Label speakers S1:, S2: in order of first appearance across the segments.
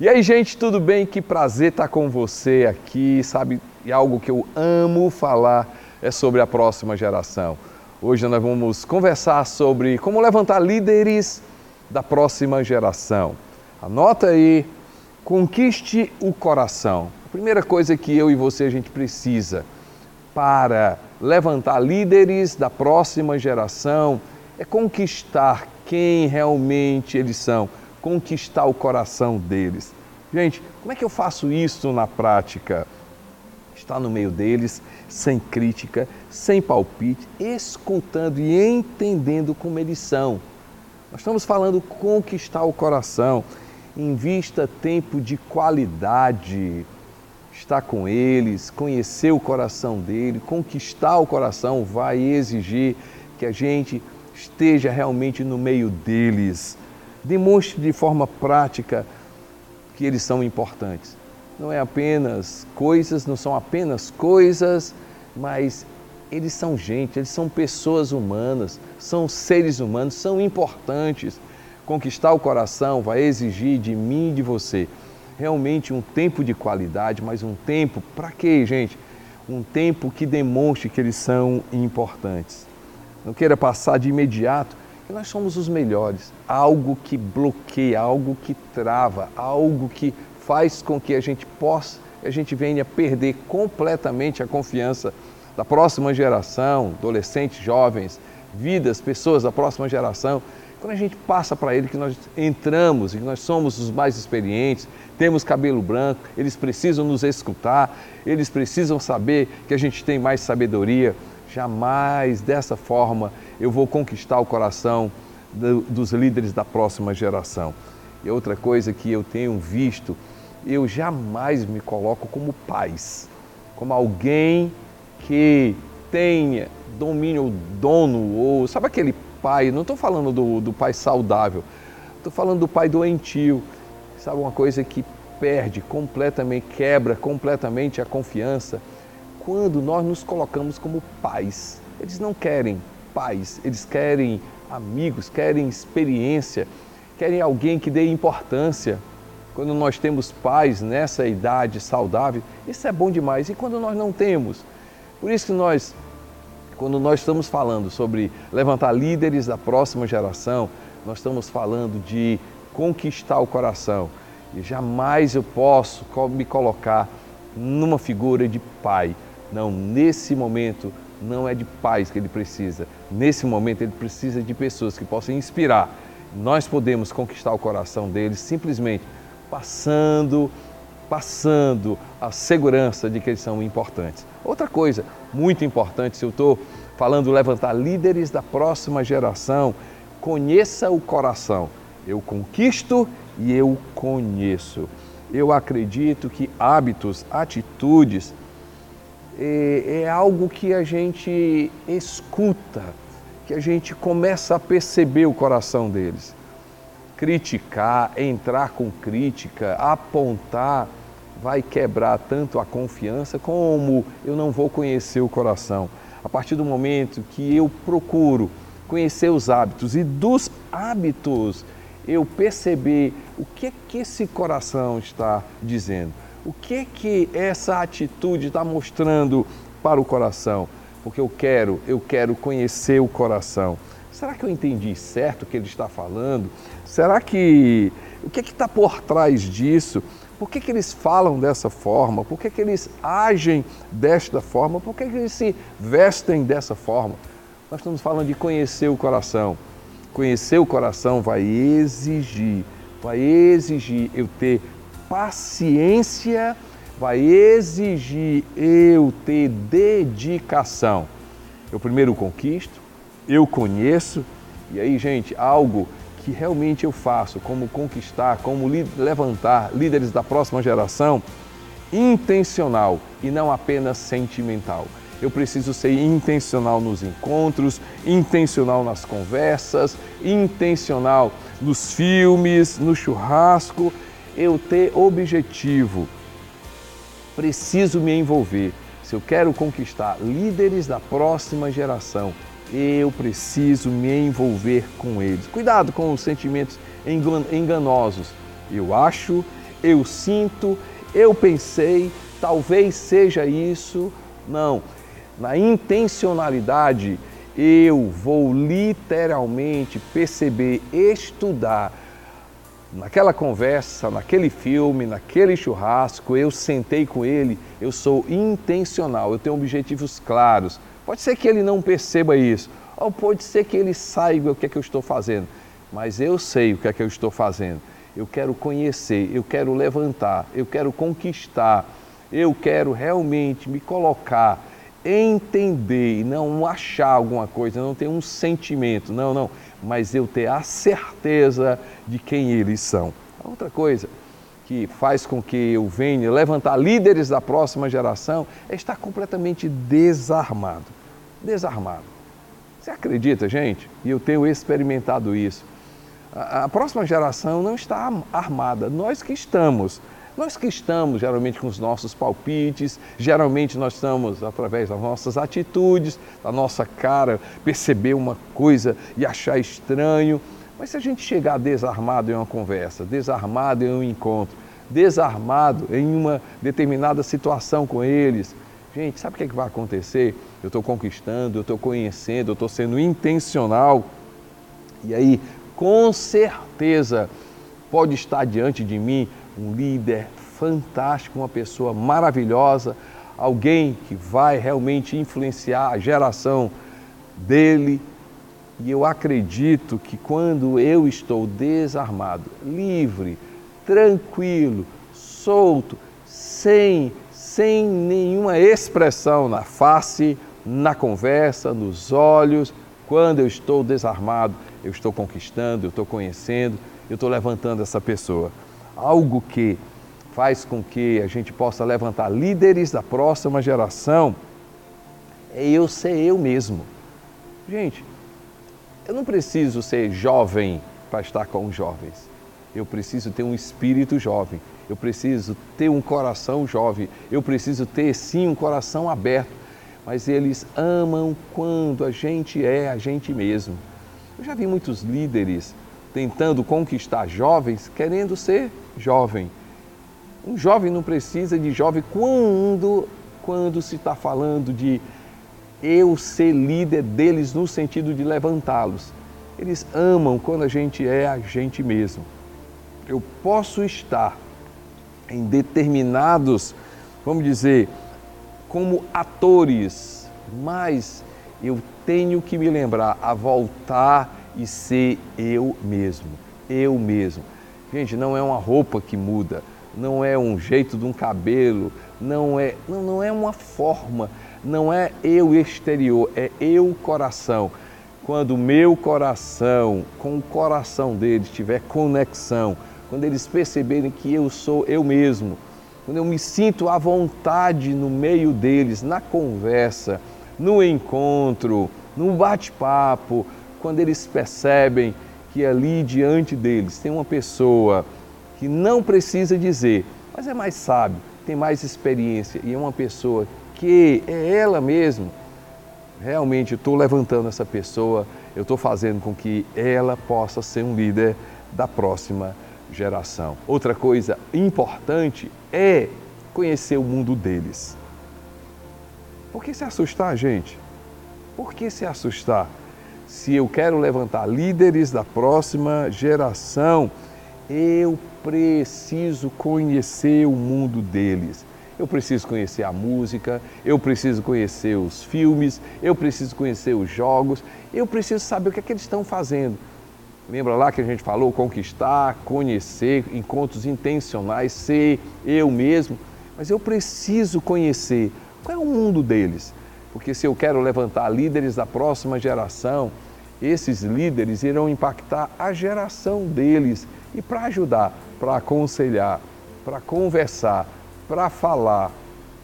S1: E aí, gente, tudo bem? Que prazer estar com você aqui, sabe? E algo que eu amo falar é sobre a próxima geração. Hoje nós vamos conversar sobre como levantar líderes da próxima geração. Anota aí, conquiste o coração. A primeira coisa que eu e você a gente precisa para levantar líderes da próxima geração é conquistar quem realmente eles são conquistar o coração deles. Gente, como é que eu faço isso na prática? Estar no meio deles, sem crítica, sem palpite, escutando e entendendo como eles são. Nós estamos falando conquistar o coração. Invista tempo de qualidade. Estar com eles, conhecer o coração dele, conquistar o coração vai exigir que a gente esteja realmente no meio deles demonstre de forma prática que eles são importantes. Não é apenas coisas, não são apenas coisas, mas eles são gente, eles são pessoas humanas, são seres humanos, são importantes. Conquistar o coração vai exigir de mim e de você realmente um tempo de qualidade, mas um tempo para quê, gente? Um tempo que demonstre que eles são importantes. Não queira passar de imediato nós somos os melhores. Algo que bloqueia, algo que trava, algo que faz com que a gente possa, a gente venha perder completamente a confiança da próxima geração, adolescentes, jovens, vidas, pessoas da próxima geração. Quando a gente passa para ele que nós entramos e que nós somos os mais experientes, temos cabelo branco, eles precisam nos escutar, eles precisam saber que a gente tem mais sabedoria. Jamais dessa forma eu vou conquistar o coração do, dos líderes da próxima geração. E outra coisa que eu tenho visto, eu jamais me coloco como pais, como alguém que tenha domínio, dono, ou sabe aquele pai, não estou falando do, do pai saudável, estou falando do pai doentio, sabe uma coisa que perde completamente, quebra completamente a confiança, quando nós nos colocamos como pais. Eles não querem pais, eles querem amigos, querem experiência, querem alguém que dê importância. Quando nós temos pais nessa idade saudável, isso é bom demais. E quando nós não temos? Por isso que nós, quando nós estamos falando sobre levantar líderes da próxima geração, nós estamos falando de conquistar o coração. E jamais eu posso me colocar numa figura de pai. Não, nesse momento não é de pais que ele precisa. Nesse momento, ele precisa de pessoas que possam inspirar. Nós podemos conquistar o coração deles simplesmente passando, passando a segurança de que eles são importantes. Outra coisa muito importante, se eu estou falando levantar líderes da próxima geração, conheça o coração. Eu conquisto e eu conheço. Eu acredito que hábitos, atitudes, é, é algo que a gente escuta, que a gente começa a perceber o coração deles. Criticar, entrar com crítica, apontar, vai quebrar tanto a confiança como eu não vou conhecer o coração. A partir do momento que eu procuro conhecer os hábitos e dos hábitos eu perceber o que é que esse coração está dizendo o que que essa atitude está mostrando para o coração? Porque eu quero, eu quero conhecer o coração. Será que eu entendi certo o que ele está falando? Será que o que está por trás disso? Por que, que eles falam dessa forma? Por que, que eles agem desta forma? Por que, que eles se vestem dessa forma? Nós estamos falando de conhecer o coração. Conhecer o coração vai exigir, vai exigir eu ter paciência vai exigir eu ter dedicação. Eu primeiro conquisto, eu conheço, e aí, gente, algo que realmente eu faço, como conquistar, como levantar líderes da próxima geração, intencional e não apenas sentimental. Eu preciso ser intencional nos encontros, intencional nas conversas, intencional nos filmes, no churrasco, eu ter objetivo, preciso me envolver. Se eu quero conquistar líderes da próxima geração, eu preciso me envolver com eles. Cuidado com os sentimentos enganosos. Eu acho, eu sinto, eu pensei, talvez seja isso. Não. Na intencionalidade, eu vou literalmente perceber, estudar. Naquela conversa, naquele filme, naquele churrasco, eu sentei com ele, eu sou intencional, eu tenho objetivos claros. Pode ser que ele não perceba isso, ou pode ser que ele saiba o que é que eu estou fazendo, mas eu sei o que é que eu estou fazendo. Eu quero conhecer, eu quero levantar, eu quero conquistar, eu quero realmente me colocar entender e não achar alguma coisa, não ter um sentimento, não, não, mas eu ter a certeza de quem eles são. outra coisa que faz com que eu venha levantar líderes da próxima geração é estar completamente desarmado. Desarmado. Você acredita, gente? E eu tenho experimentado isso. A, próxima geração não está armada, nós que estamos. Nós que estamos geralmente com os nossos palpites, geralmente nós estamos através das nossas atitudes, da nossa cara, perceber uma coisa e achar estranho. Mas se a gente chegar desarmado em uma conversa, desarmado em um encontro, desarmado em uma determinada situação com eles, gente, sabe o que, é que vai acontecer? Eu estou conquistando, eu estou conhecendo, eu estou sendo intencional. E aí, com certeza, pode estar diante de mim um líder fantástico, uma pessoa maravilhosa, alguém que vai realmente influenciar a geração dele. E eu acredito que quando eu estou desarmado, livre, tranquilo, solto, sem, sem nenhuma expressão na face, na conversa, nos olhos, quando eu estou desarmado, eu estou conquistando, eu estou conhecendo, eu estou levantando essa pessoa algo que faz com que a gente possa levantar líderes da próxima geração, é eu ser eu mesmo. Gente, eu não preciso ser jovem para estar com os jovens. Eu preciso ter um espírito jovem. Eu preciso ter um coração jovem. Eu preciso ter sim um coração aberto. Mas eles amam quando a gente é a gente mesmo. Eu já vi muitos líderes tentando conquistar jovens, querendo ser jovem. Um jovem não precisa de jovem quando, quando se está falando de eu ser líder deles no sentido de levantá-los. Eles amam quando a gente é a gente mesmo. Eu posso estar em determinados, vamos dizer, como atores, mas eu tenho que me lembrar a voltar e ser eu mesmo, eu mesmo. Gente, não é uma roupa que muda, não é um jeito de um cabelo, não é, não, não é uma forma, não é eu exterior, é eu coração. Quando meu coração, com o coração deles tiver conexão, quando eles perceberem que eu sou eu mesmo, quando eu me sinto à vontade no meio deles, na conversa, no encontro, no bate-papo, quando eles percebem que ali diante deles tem uma pessoa que não precisa dizer, mas é mais sábio, tem mais experiência e é uma pessoa que é ela mesma. Realmente estou levantando essa pessoa, eu estou fazendo com que ela possa ser um líder da próxima geração. Outra coisa importante é conhecer o mundo deles. Por que se assustar, gente? Por que se assustar? Se eu quero levantar líderes da próxima geração, eu preciso conhecer o mundo deles. Eu preciso conhecer a música, eu preciso conhecer os filmes, eu preciso conhecer os jogos, eu preciso saber o que é que eles estão fazendo. Lembra lá que a gente falou conquistar, conhecer, encontros intencionais, ser eu mesmo, mas eu preciso conhecer qual é o mundo deles. Porque se eu quero levantar líderes da próxima geração, esses líderes irão impactar a geração deles. E para ajudar, para aconselhar, para conversar, para falar,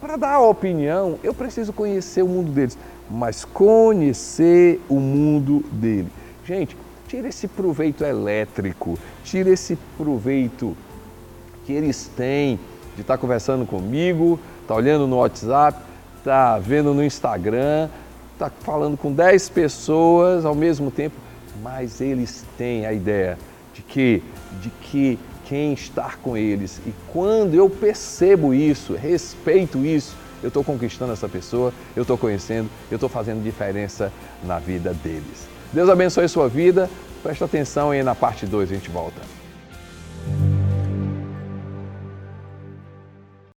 S1: para dar opinião, eu preciso conhecer o mundo deles. Mas conhecer o mundo dele. Gente, tira esse proveito elétrico, tira esse proveito que eles têm de estar conversando comigo, estar tá olhando no WhatsApp, está vendo no Instagram, está falando com 10 pessoas ao mesmo tempo, mas eles têm a ideia de que, de que, que quem estar com eles. E quando eu percebo isso, respeito isso, eu estou conquistando essa pessoa, eu estou conhecendo, eu estou fazendo diferença na vida deles. Deus abençoe sua vida. Presta atenção aí na parte 2, a gente volta.